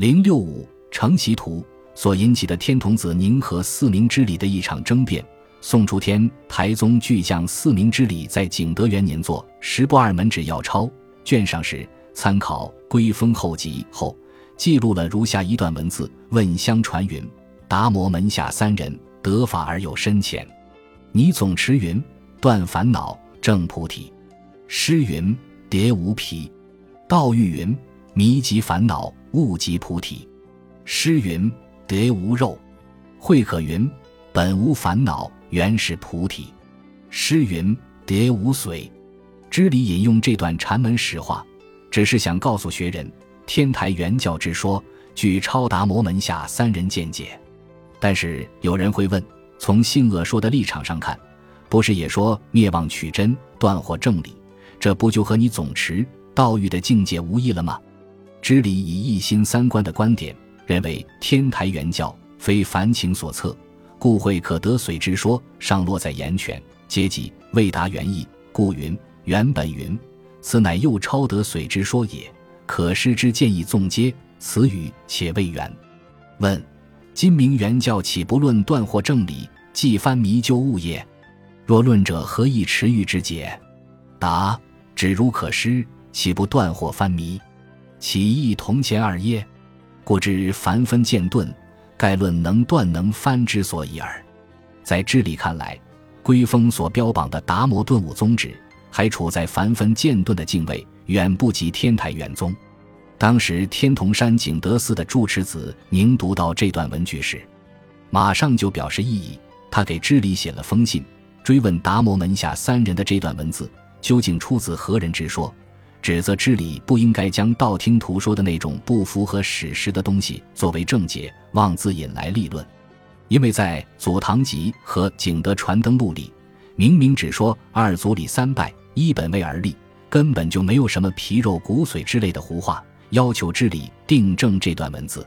零六五承袭图所引起的天童子宁和四明之礼的一场争辩。宋初天台宗巨匠四明之礼在景德元年作《十不二门指要钞》卷上时，参考《归封后集》后，记录了如下一段文字：问相传云，达摩门下三人得法而有深浅。你总持云，断烦恼正菩提；诗云，蝶无皮；道玉云，迷及烦恼悟即菩提；诗云，蝶无肉；慧可云，本无烦恼。原是菩提，诗云：“蝶无髓。”知礼引用这段禅门实话，只是想告诉学人，天台原教之说据超达摩门下三人见解。但是有人会问：从性恶说的立场上看，不是也说灭妄取真、断惑正理，这不就和你总持道欲的境界无异了吗？知礼以一心三观的观点，认为天台原教非凡情所测。故会可得髓之说，上落在言权，皆即未达原意，故云原本云，此乃又超得髓之说也。可失之见义纵接，此语且未圆。问：今明原教岂不论断惑正理，既翻迷究物也？若论者，何以持欲之解？答：只如可失，岂不断惑翻迷？其义同前二耶？故知凡分渐顿。概论能断能翻之所以耳，在知礼看来，归峰所标榜的达摩顿悟宗旨还处在凡分渐顿的境位，远不及天台元宗。当时天童山景德寺的住持子宁读到这段文句时，马上就表示异议。他给知礼写了封信，追问达摩门下三人的这段文字究竟出自何人之说。指责知礼不应该将道听途说的那种不符合史实的东西作为正解，妄自引来立论。因为在《左堂集》和《景德传灯录》里，明明只说二祖礼三拜，一本位而立，根本就没有什么皮肉骨髓之类的胡话，要求知礼订正这段文字。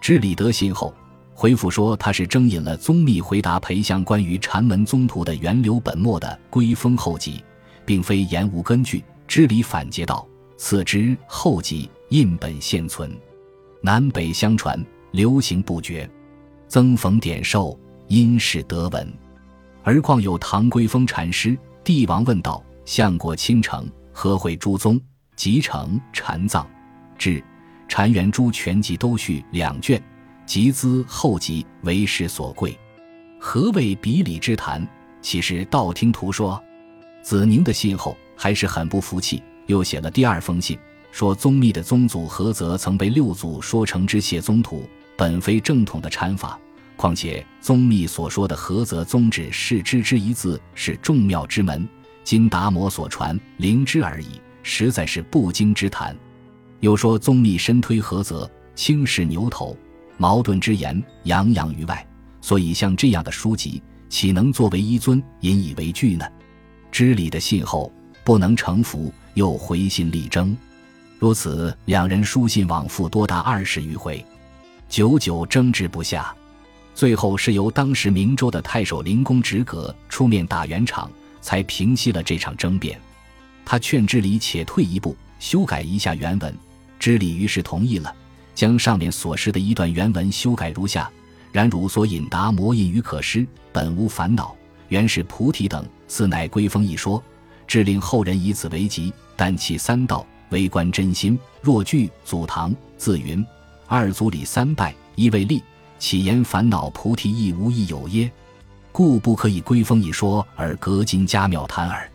知礼得信后回复说，他是征引了宗密回答裴相关于禅门宗徒的源流本末的《归封后集》，并非言无根据。知礼反诘道：“此之后集印本现存，南北相传，流行不绝。曾逢点寿，因事得闻。而况有唐归峰禅师。帝王问道：相国倾城，何会诸宗？集成禅藏，至禅元诸全集都续两卷，集资后集为师所贵。何谓比礼之谈？岂是道听途说。子宁的信后。”还是很不服气，又写了第二封信，说宗密的宗祖菏泽曾被六祖说成之谢宗徒，本非正统的禅法。况且宗密所说的菏泽宗旨是知之一字是众妙之门，今达摩所传灵知而已，实在是不经之谈。又说宗密深推菏泽，轻视牛头，矛盾之言洋洋于外，所以像这样的书籍，岂能作为一尊，引以为据呢？知礼的信后。不能成服，又回信力争，如此两人书信往复多达二十余回，久久争执不下。最后是由当时明州的太守林公直阁出面打圆场，才平息了这场争辩。他劝知礼且退一步，修改一下原文。知礼于是同意了，将上面所示的一段原文修改如下：然汝所引达摩印于可施，本无烦恼，原是菩提等，此乃归风一说。致令后人以此为吉，但其三道为观真心。若具祖堂自云二祖礼三拜，一为立，岂言烦恼菩提亦无亦有耶？故不可以归风一说而隔今家庙谈耳。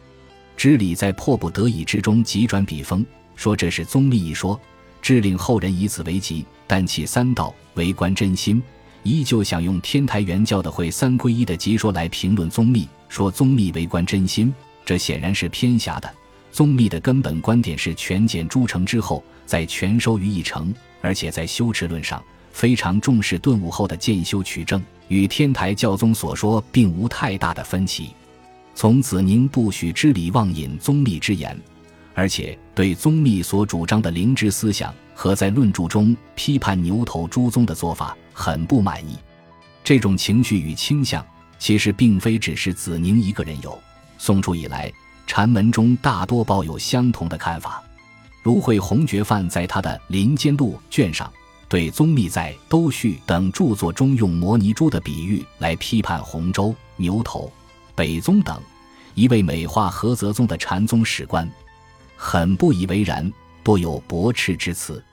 知礼在迫不得已之中急转笔锋，说这是宗密一说，致令后人以此为吉，但其三道为观真心，依旧想用天台原教的会三归一的集说来评论宗密，说宗密为观真心。这显然是偏狭的。宗密的根本观点是全简诸成之后再全收于一成，而且在修持论上非常重视顿悟后的渐修取证，与天台教宗所说并无太大的分歧。从子宁不许知礼妄引宗密之言，而且对宗密所主张的灵知思想和在论著中批判牛头诸宗的做法很不满意。这种情绪与倾向，其实并非只是子宁一个人有。宋初以来，禅门中大多抱有相同的看法。如慧弘觉范在他的《林间录》卷上对宗密在《都序》等著作中用摩尼珠的比喻来批判洪州、牛头、北宗等一位美化菏泽宗的禅宗史官，很不以为然，多有驳斥之词。